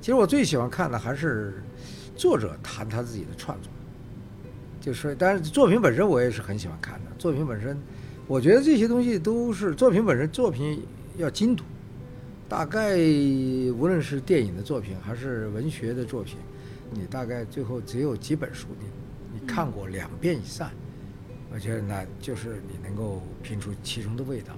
其实我最喜欢看的还是作者谈他自己的创作。就是，但是作品本身我也是很喜欢看的。作品本身，我觉得这些东西都是作品本身，作品要精读。大概无论是电影的作品还是文学的作品，你大概最后只有几本书你你看过两遍以上，我觉得那就是你能够品出其中的味道。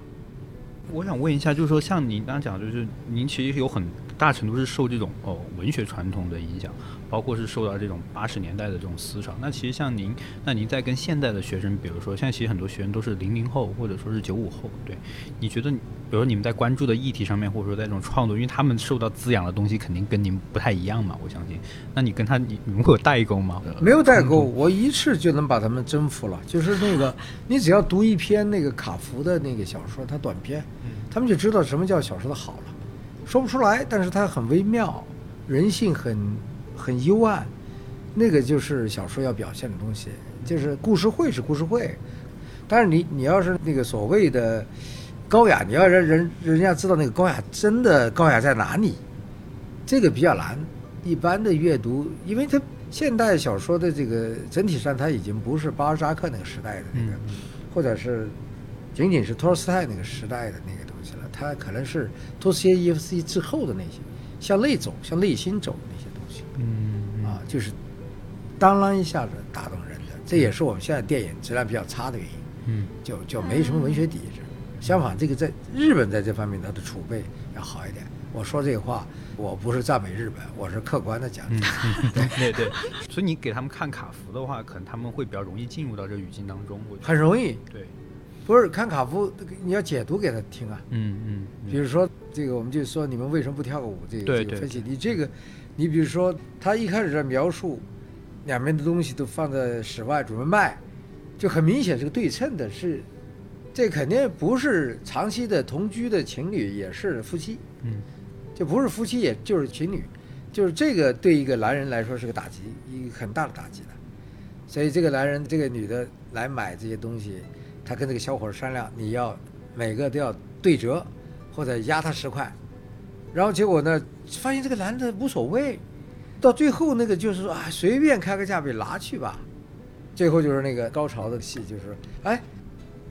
我想问一下，就是说像您刚讲，就是您其实有很大程度是受这种哦文学传统的影响。包括是受到这种八十年代的这种思潮，那其实像您，那您在跟现在的学生，比如说，现在其实很多学生都是零零后或者说是九五后，对，你觉得，比如说你们在关注的议题上面，或者说在这种创作，因为他们受到滋养的东西肯定跟您不太一样嘛，我相信。那你跟他，你你们会有代沟吗？没有代沟，我一次就能把他们征服了。就是那个，你只要读一篇那个卡夫的那个小说，他短篇，他们就知道什么叫小说的好了。说不出来，但是它很微妙，人性很。很幽暗，那个就是小说要表现的东西，就是故事会是故事会，但是你你要是那个所谓的高雅，你要让人人家知道那个高雅真的高雅在哪里，这个比较难。一般的阅读，因为它现代小说的这个整体上，它已经不是巴尔扎克那个时代的那个，或者是仅仅是托尔斯泰那个时代的那个它可能是托斯耶耶夫斯基之后的那些，向内走，向内心走的那些东西。嗯啊，就是当啷一下子打动人的，这也是我们现在电影质量比较差的原因，嗯就就没什么文学底子。相反，这个在日本在这方面它的储备要好一点。我说这个话，我不是赞美日本，我是客观的讲。嗯嗯，对 对，所以你给他们看卡夫的话，可能他们会比较容易进入到这个语境当中。我觉得很容易，对，不是看卡夫，你要解读给他听啊。嗯嗯嗯比如说这个，我们就说你们为什么不跳个舞？这个这个分析，你这个，你比如说他一开始在描述两边的东西都放在室外准备卖，就很明显是个对称的，是这肯定不是长期的同居的情侣，也是夫妻，嗯就不是夫妻，也就是情侣，就是这个对一个男人来说是个打击，一个很大的打击的。所以这个男人，这个女的来买这些东西，他跟那个小伙子商量，你要每个都要对折，或者压他十块。然后结果呢，发现这个男的无所谓，到最后那个就是说啊，随便开个价被拿去吧。最后就是那个高潮的戏，就是哎，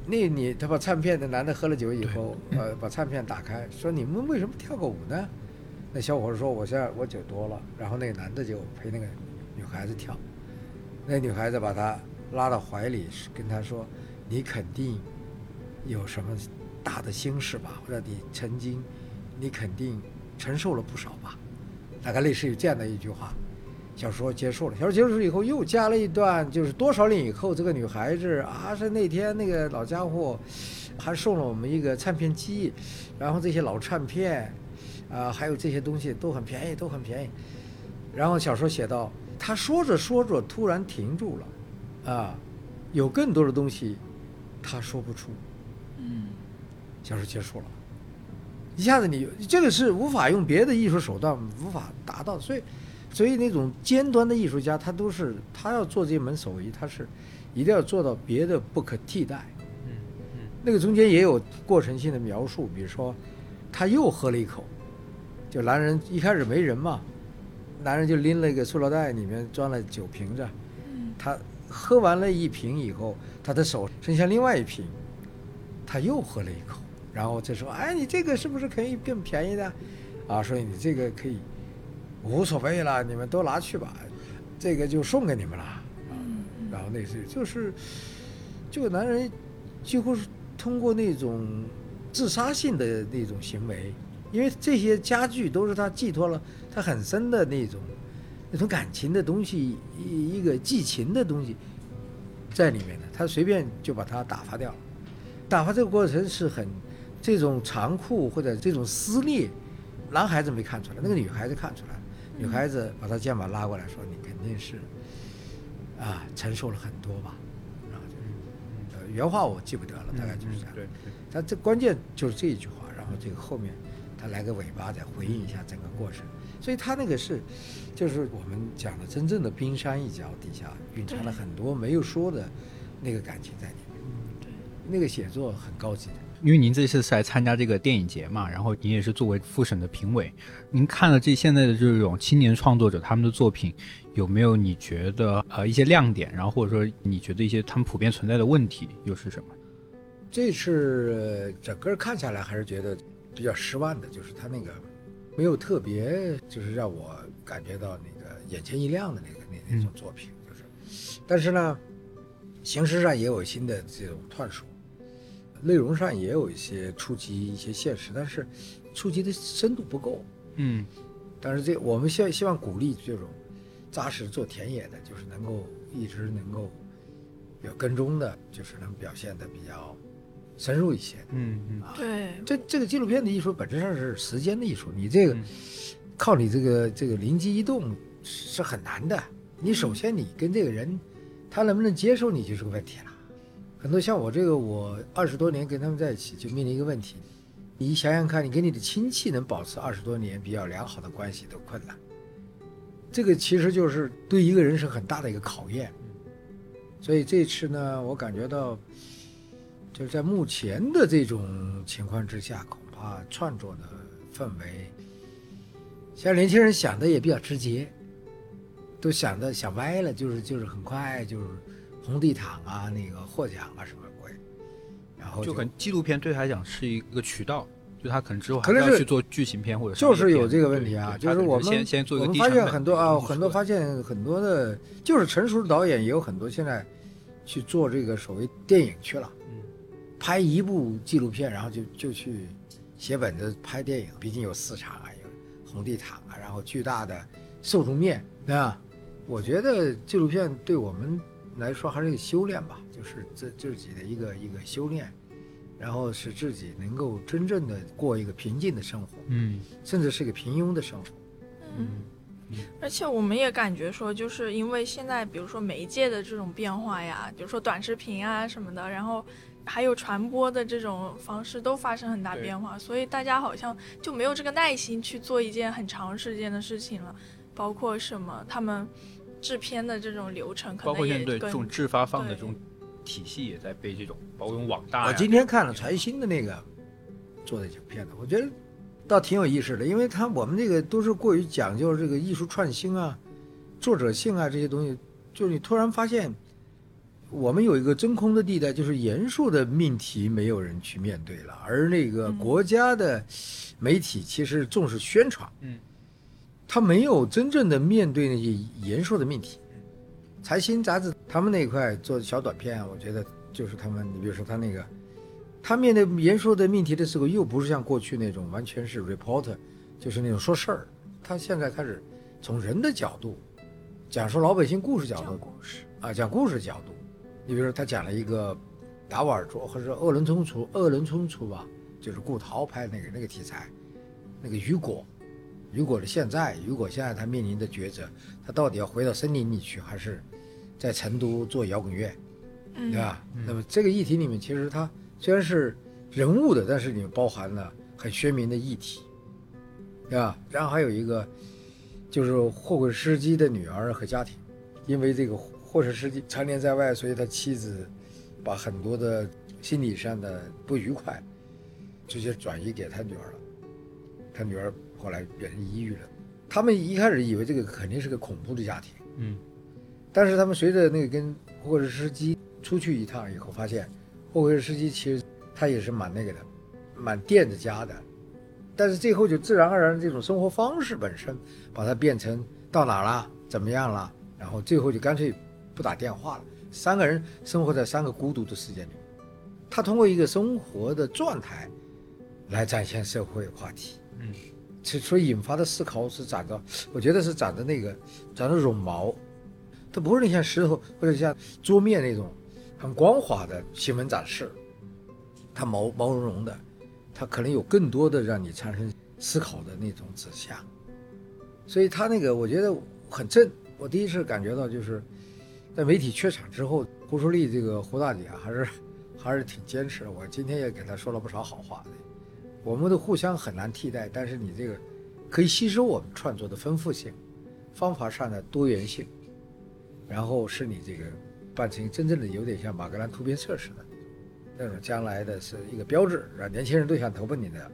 那你他把唱片的男的喝了酒以后，呃，把唱片打开，说你们为什么跳个舞呢？那小伙子说我现在我酒多了，然后那个男的就陪那个女孩子跳，那女孩子把他拉到怀里，跟他说：“你肯定有什么大的心事吧？或者你曾经，你肯定承受了不少吧？”大概类似于这样的一句话。小说结束了，小说结束以后又加了一段，就是多少年以后，这个女孩子啊是那天那个老家伙还送了我们一个唱片机，然后这些老唱片啊，还有这些东西都很便宜，都很便宜。然后小说写到，他说着说着突然停住了，啊，有更多的东西他说不出。嗯。小说结束了，一下子你这个是无法用别的艺术手段无法达到，所以，所以那种尖端的艺术家，他都是他要做这门手艺，他是一定要做到别的不可替代。嗯嗯。那个中间也有过程性的描述，比如说，他又喝了一口，就男人一开始没人嘛，男人就拎了一个塑料袋，里面装了酒瓶子，嗯。他喝完了一瓶以后，他的手伸向另外一瓶，他又喝了一口，然后就说：“哎，你这个是不是可以更便宜的？啊，所以你这个可以无所谓了，你们都拿去吧，这个就送给你们了。”啊，然后那是就是这个男人几乎是通过那种自杀性的那种行为，因为这些家具都是他寄托了他很深的那种那种感情的东西，一一个寄情的东西在里面的，他随便就把它打发掉了。打发这个过程是很这种残酷或者这种撕裂，男孩子没看出来，那个女孩子看出来了。女孩子把他肩膀拉过来说：“你肯定是啊，承受了很多吧？”然后就呃原话我记不得了，大概就是这样。对对，他这关键就是这一句话，然后这个后面他来个尾巴再回应一下整个过程，所以他那个是，就是我们讲的真正的冰山一角底下蕴藏了很多没有说的那个感情在里面。对，那个写作很高级的。因为您这次是来参加这个电影节嘛，然后您也是作为复审的评委，您看了这现在的这种青年创作者他们的作品，有没有你觉得呃一些亮点，然后或者说你觉得一些他们普遍存在的问题又是什么？这次整个看下来还是觉得比较失望的，就是他那个没有特别，就是让我感觉到那个眼前一亮的那个那那种作品，就是，但是呢，形式上也有新的这种探索，内容上也有一些触及一些现实，但是触及的深度不够。嗯。但是这我们希希望鼓励这种扎实做田野的，就是能够一直能够有跟踪的，就是能表现的比较深入一些。嗯嗯对，这这个纪录片的艺术本质上是时间的艺术，你这个、嗯靠你这个这个灵机一动是很难的。你首先你跟这个人，他能不能接受你就是个问题了。很多像我这个，我二十多年跟他们在一起，就面临一个问题：你想想看，你跟你的亲戚能保持二十多年比较良好的关系都困难。这个其实就是对一个人是很大的一个考验。所以这次呢，我感觉到，就是在目前的这种情况之下，恐怕创作的氛围，现在年轻人想的也比较直接，都想的想歪了，就是就是很快就是红地毯啊，那个获奖啊什么鬼，然后就可能纪录片对他来讲是一个渠道，就他可能之后还可能是要去做剧情片或者就是有这个个问题啊，就是我们先先做一我们发现很多啊，很多发现很多的，就是成熟的导演也有很多现在去做这个所谓电影去了，嗯，拍一部纪录片，然后就就去写本子拍电影，毕竟有市场啊，有红地毯啊，然后巨大的受众面，对吧？我觉得纪录片对我们来说还是一个修炼吧，就是自自己的一个一个修炼，然后使自己能够真正的过一个平静的生活，嗯甚至是一个平庸的生活。嗯，而且我们也感觉说，就是因为现在比如说媒介的这种变化呀，比如说短视频啊什么的，然后还有传播的这种方式都发生很大变化，所以大家好像就没有这个耐心去做一件很长时间的事情了，包括什么他们制片的这种流程，可包括能也跟现在对这种制发放的这种体系也在被这种包括用网大我今天看了柴新的那个做的这个片子，我觉得倒挺有意思的，因为他我们这个都是过于讲究这个艺术创新啊、作者性啊这些东西，就是你突然发现，我们有一个真空的地带，就是严肃的命题没有人去面对了，而那个嗯国家的媒体其实重视宣传，嗯，他没有真正的面对那些严肃的命题。财新杂志他们那一块做小短片啊，我觉得就是他们，你比如说他那个，他面对严肃的命题的时候，又不是像过去那种完全是 reporter，就是那种说事儿。他现在开始从人的角度讲述老百姓故事角度故事。啊，讲故事角度。你比如说他讲了一个达瓦尔卓或者是鄂伦春族，鄂伦春族吧，就是顾涛拍那个那个题材，那个雨果，雨果的现在，雨果现在他面临的抉择，他到底要回到森林里去，还是在成都做摇滚乐？嗯，对吧？那么这个议题里面，其实它虽然是人物的，但是里面包含了很鲜明的议题，对吧？然后还有一个就是货柜司机的女儿和家庭，因为这个货车司机常年在外，所以他妻子把很多的心理上的不愉快直接转移给他女儿了，他女儿后来变成抑郁了。他们一开始以为这个肯定是个恐怖的家庭。嗯但是他们随着那个跟货车司机出去一趟以后，发现货车司机其实他也是蛮那个的，蛮惦着家的。但是最后就自然而然这种生活方式本身，把它变成到哪儿了，怎么样了，然后最后就干脆不打电话了。三个人生活在三个孤独的世界里，他通过一个生活的状态来展现社会话题。嗯，所所以引发的思考是长着，我觉得是长的那个长着绒毛，它不是你像石头或者像桌面那种很光滑的新闻展示，它毛毛茸茸的，它可能有更多的让你产生思考的那种指向，所以他那个我觉得很正。我第一次感觉到就是在媒体缺场之后，胡舒丽这个胡大姐，还是还是挺坚持的。我今天也给她说了不少好话的。我们的互相很难替代，但是你这个可以吸收我们创作的丰富性，方法上的多元性，然后是你这个办成真正的有点像马格兰图片社似的那种将来的是一个标志，让年轻人都想投奔你的。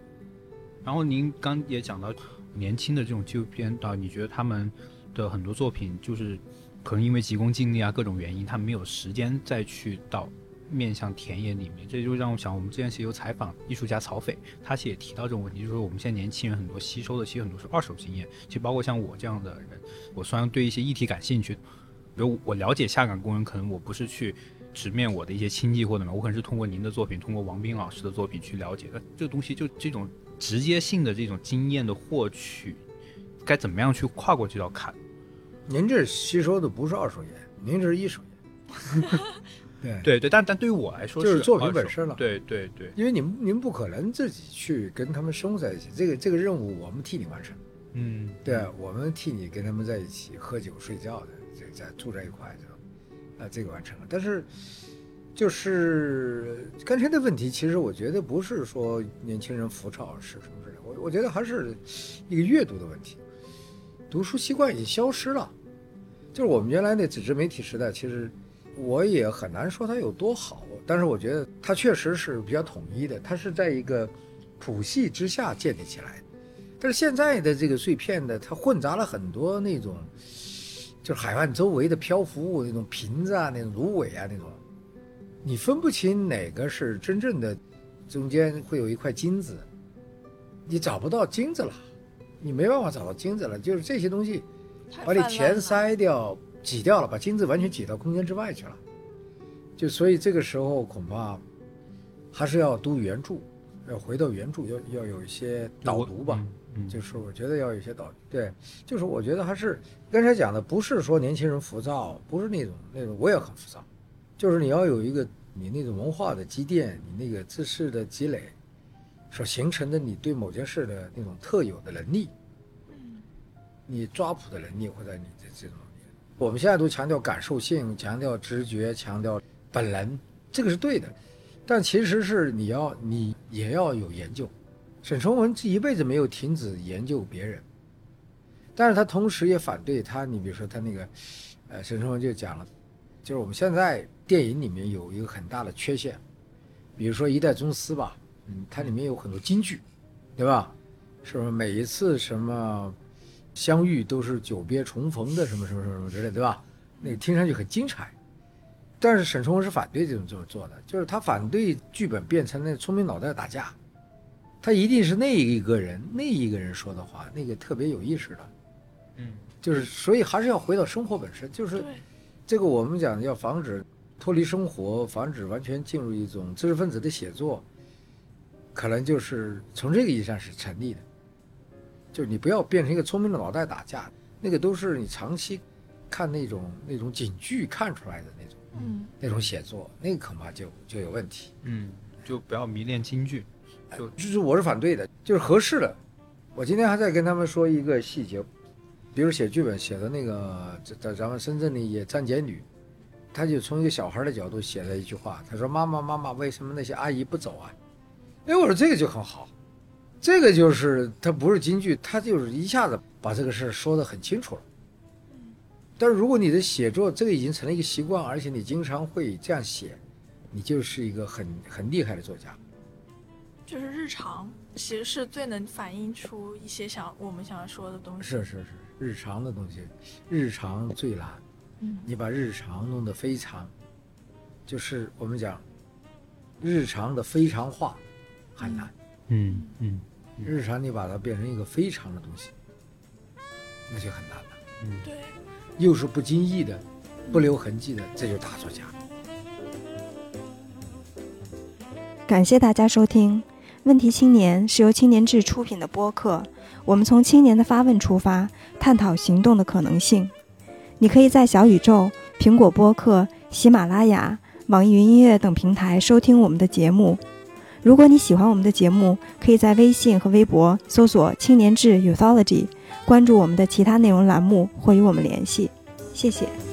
然后您刚也讲到年轻的这种纪录片导，你觉得他们的很多作品就是可能因为急功近利啊各种原因，他没有时间再去到面向田野里面，这就让我想，我们之前其实有采访艺术家曹斐，他其实也提到这种问题，就是说我们现在年轻人很多吸收的其实很多是二手经验，其实包括像我这样的人，我虽然对一些议题感兴趣，比如我了解下岗工人，可能我不是去。直面我的一些亲戚或者怎么，我可能是通过您的作品，通过王斌老师的作品去了解的。这个东西就这种直接性的这种经验的获取，该怎么样去跨过这道坎？您这吸收的不是二手烟，您这是一手烟。对，对对，但但对于我来说就是作品本身了对对对，因为您您不可能自己去跟他们生活在一起，这个这个任务我们替你完成。嗯，对，我们替你跟他们在一起喝酒睡觉的，这在住在一块这种，啊，这个完成了。但是，就是刚才的问题，其实我觉得不是说年轻人浮躁是什么之类的，我我觉得还是一个阅读的问题，读书习惯已经消失了。就是我们原来那纸质媒体时代，其实我也很难说它有多好，但是我觉得它确实是比较统一的，它是在一个谱系之下建立起来。但是现在的这个碎片的，它混杂了很多那种，就是海岸周围的漂浮物，那种瓶子啊，那种芦苇啊，那种，你分不清哪个是真正的，中间会有一块金子，你找不到金子了，你没办法找到金子了，就是这些东西把你太泛滥了填塞掉、挤掉了，把金子完全挤到空间之外去了。就所以这个时候恐怕还是要读原著，要回到原著，要要有一些导读吧。就是我觉得要有一些导对，就是我觉得还是刚才讲的，不是说年轻人浮躁，不是那种那种，我也很浮躁，就是你要有一个你那种文化的积淀，你那个知识的积累，所形成的你对某件事的那种特有的能力，你抓捕的能力或者你的这种，我们现在都强调感受性，强调直觉，强调本能，这个是对的，但其实是你要你也要有研究。沈从文这一辈子没有停止研究别人，但是他同时也反对他，你比如说他那个，呃，沈从文就讲了，就是我们现在电影里面有一个很大的缺陷，比如说《一代宗师》吧，嗯，它里面有很多金句，对吧？是不是每一次什么相遇都是久别重逢的什么什么什么什么之类，对吧？那个听上去很精彩，但是沈从文是反对这种这么做的，就是他反对剧本变成那聪明脑袋打架。他一定是那一个人，那一个人说的话，那个特别有意识的，嗯，就是所以还是要回到生活本身，就是，这个我们讲要防止脱离生活，防止完全进入一种知识分子的写作，可能就是从这个意义上是成立的，就是你不要变成一个聪明的脑袋打架，那个都是你长期看那种那种警剧看出来的那种嗯，那种写作，那个恐怕就就有问题。嗯，就不要迷恋京剧。就就是我是反对的，就是合适的。我今天还在跟他们说一个细节，比如写剧本写的那个在在咱们深圳的也站姐女，她就从一个小孩的角度写了一句话，她说：“妈妈妈妈，为什么那些阿姨不走啊？”哎，我说这个就很好，这个就是它不是京剧，它就是一下子把这个事儿说得很清楚了。但是如果你的写作这个已经成了一个习惯，而且你经常会这样写，你就是一个很很厉害的作家。就是日常其实是最能反映出一些想我们想要说的东西。是是是，日常的东西，日常最难。嗯你把日常弄得非常，就是我们讲，日常的非常化很难。嗯嗯日常你把它变成一个非常的东西，那就很难了。嗯，对，又是不经意的、不留痕迹的，这就是大作家。感谢大家收听《问题青年》，是由青年志出品的播客。我们从青年的发问出发，探讨行动的可能性。你可以在小宇宙、苹果播客、喜马拉雅、网易云音乐等平台收听我们的节目。如果你喜欢我们的节目，可以在微信和微博搜索“青年志 Uthology”，关注我们的其他内容栏目或与我们联系。谢谢。